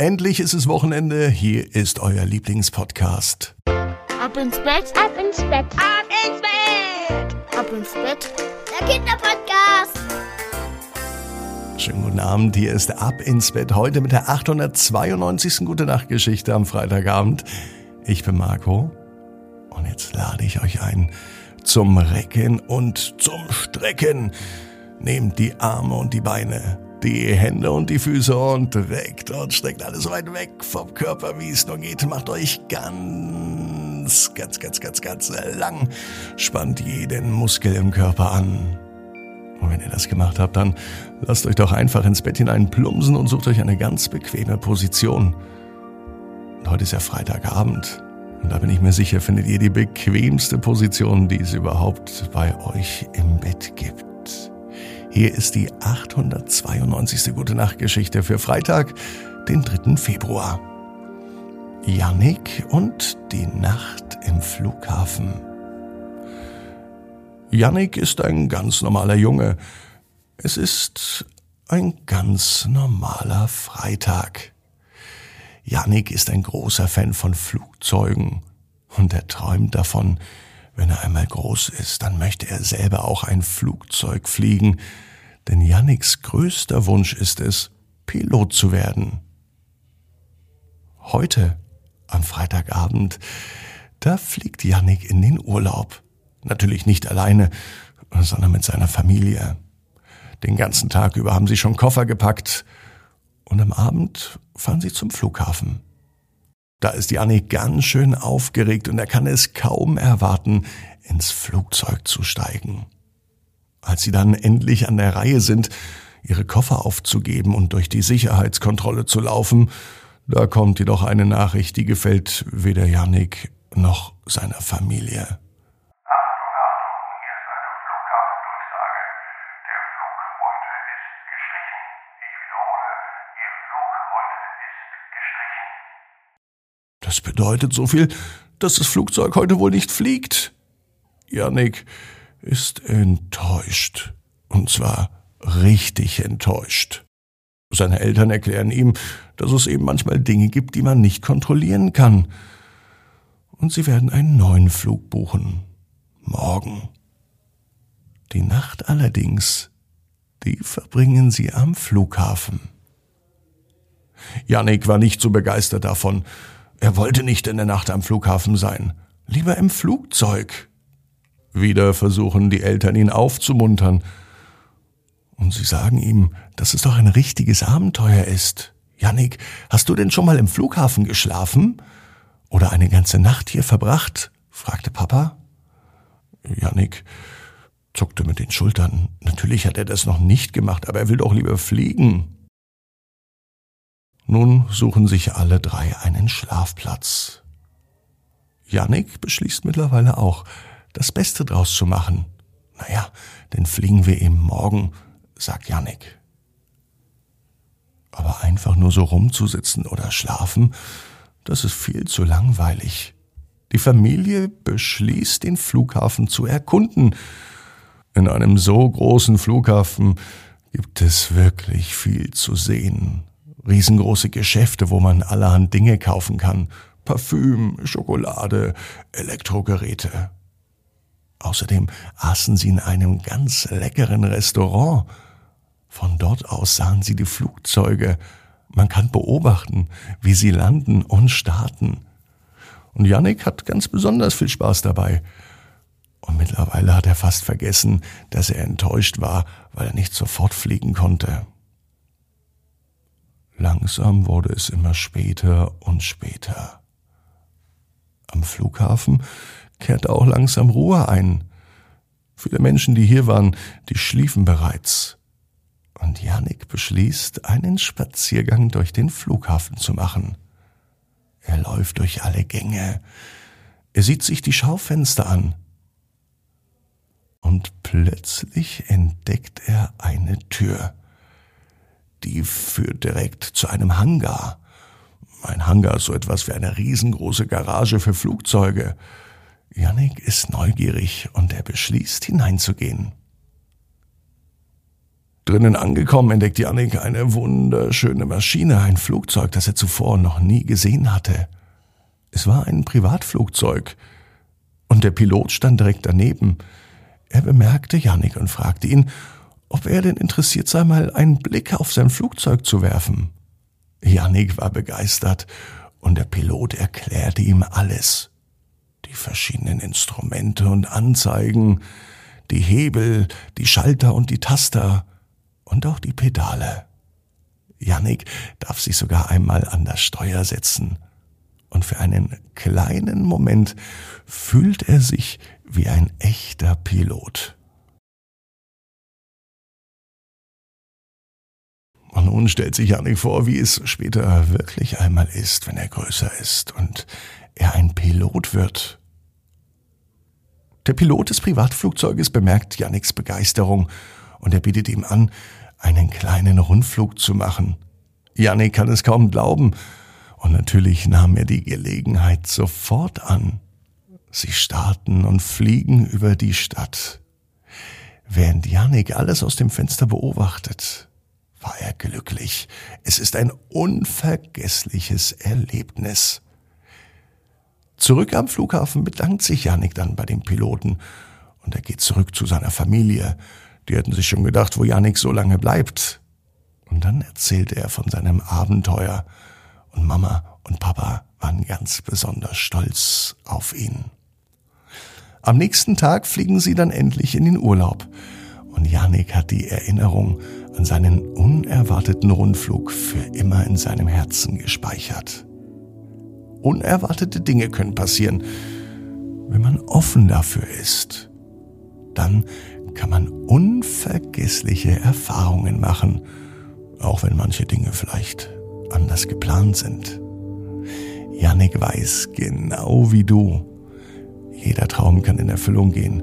Endlich ist es Wochenende. Hier ist euer Lieblingspodcast. Ab ins Bett, ab ins Bett, ab ins Bett, ab ins Bett. Der Kinderpodcast. Schönen guten Abend. Hier ist Ab ins Bett heute mit der 892. Gute Nacht Geschichte am Freitagabend. Ich bin Marco und jetzt lade ich euch ein zum Recken und zum Strecken. Nehmt die Arme und die Beine die Hände und die Füße und reckt und streckt alles so weit weg vom Körper, wie es nur geht. Macht euch ganz, ganz, ganz, ganz, ganz lang. Spannt jeden Muskel im Körper an. Und wenn ihr das gemacht habt, dann lasst euch doch einfach ins Bett hinein plumpsen und sucht euch eine ganz bequeme Position. Und heute ist ja Freitagabend. Und da bin ich mir sicher, findet ihr die bequemste Position, die es überhaupt bei euch im Bett gibt. Hier ist die 892. Gute Nacht Geschichte für Freitag, den 3. Februar. Yannick und die Nacht im Flughafen. Yannick ist ein ganz normaler Junge. Es ist ein ganz normaler Freitag. Yannick ist ein großer Fan von Flugzeugen und er träumt davon, wenn er einmal groß ist, dann möchte er selber auch ein Flugzeug fliegen, denn Yannicks größter Wunsch ist es, Pilot zu werden. Heute, am Freitagabend, da fliegt Yannick in den Urlaub. Natürlich nicht alleine, sondern mit seiner Familie. Den ganzen Tag über haben sie schon Koffer gepackt und am Abend fahren sie zum Flughafen. Da ist Janik ganz schön aufgeregt und er kann es kaum erwarten, ins Flugzeug zu steigen. Als sie dann endlich an der Reihe sind, ihre Koffer aufzugeben und durch die Sicherheitskontrolle zu laufen, da kommt jedoch eine Nachricht, die gefällt weder Janik noch seiner Familie. Das bedeutet so viel, dass das Flugzeug heute wohl nicht fliegt. Janik ist enttäuscht. Und zwar richtig enttäuscht. Seine Eltern erklären ihm, dass es eben manchmal Dinge gibt, die man nicht kontrollieren kann. Und sie werden einen neuen Flug buchen. Morgen. Die Nacht allerdings, die verbringen sie am Flughafen. Janik war nicht so begeistert davon, er wollte nicht in der Nacht am Flughafen sein, lieber im Flugzeug. Wieder versuchen die Eltern ihn aufzumuntern. Und sie sagen ihm, dass es doch ein richtiges Abenteuer ist. Jannik, hast du denn schon mal im Flughafen geschlafen? Oder eine ganze Nacht hier verbracht? fragte Papa. Jannik zuckte mit den Schultern. Natürlich hat er das noch nicht gemacht, aber er will doch lieber fliegen. Nun suchen sich alle drei einen Schlafplatz. Jannik beschließt mittlerweile auch, das Beste draus zu machen. Naja, dann fliegen wir eben morgen, sagt Jannik. Aber einfach nur so rumzusitzen oder schlafen, das ist viel zu langweilig. Die Familie beschließt, den Flughafen zu erkunden. In einem so großen Flughafen gibt es wirklich viel zu sehen riesengroße Geschäfte, wo man allerhand Dinge kaufen kann. Parfüm, Schokolade, Elektrogeräte. Außerdem aßen sie in einem ganz leckeren Restaurant. Von dort aus sahen sie die Flugzeuge. Man kann beobachten, wie sie landen und starten. Und Yannick hat ganz besonders viel Spaß dabei. Und mittlerweile hat er fast vergessen, dass er enttäuscht war, weil er nicht sofort fliegen konnte. Langsam wurde es immer später und später. Am Flughafen kehrte auch langsam Ruhe ein. Viele Menschen, die hier waren, die schliefen bereits. Und Janik beschließt, einen Spaziergang durch den Flughafen zu machen. Er läuft durch alle Gänge. Er sieht sich die Schaufenster an. Und plötzlich entdeckt er eine Tür die führt direkt zu einem Hangar. Ein Hangar ist so etwas wie eine riesengroße Garage für Flugzeuge. Yannick ist neugierig und er beschließt hineinzugehen. Drinnen angekommen entdeckt Janik eine wunderschöne Maschine, ein Flugzeug, das er zuvor noch nie gesehen hatte. Es war ein Privatflugzeug. Und der Pilot stand direkt daneben. Er bemerkte Janik und fragte ihn, ob er denn interessiert sei, mal einen Blick auf sein Flugzeug zu werfen. Janik war begeistert und der Pilot erklärte ihm alles. Die verschiedenen Instrumente und Anzeigen, die Hebel, die Schalter und die Taster und auch die Pedale. Janik darf sich sogar einmal an das Steuer setzen. Und für einen kleinen Moment fühlt er sich wie ein echter Pilot. Nun stellt sich Janik vor, wie es später wirklich einmal ist, wenn er größer ist und er ein Pilot wird. Der Pilot des Privatflugzeuges bemerkt Janiks Begeisterung und er bietet ihm an, einen kleinen Rundflug zu machen. Janik kann es kaum glauben und natürlich nahm er die Gelegenheit sofort an. Sie starten und fliegen über die Stadt. Während Janik alles aus dem Fenster beobachtet, war er glücklich. Es ist ein unvergessliches Erlebnis. Zurück am Flughafen bedankt sich Janik dann bei dem Piloten und er geht zurück zu seiner Familie. Die hätten sich schon gedacht, wo Janik so lange bleibt. Und dann erzählte er von seinem Abenteuer und Mama und Papa waren ganz besonders stolz auf ihn. Am nächsten Tag fliegen sie dann endlich in den Urlaub und Janik hat die Erinnerung an seinen unerwarteten Rundflug für immer in seinem Herzen gespeichert. Unerwartete Dinge können passieren, wenn man offen dafür ist. Dann kann man unvergessliche Erfahrungen machen, auch wenn manche Dinge vielleicht anders geplant sind. Janik weiß genau wie du, jeder Traum kann in Erfüllung gehen.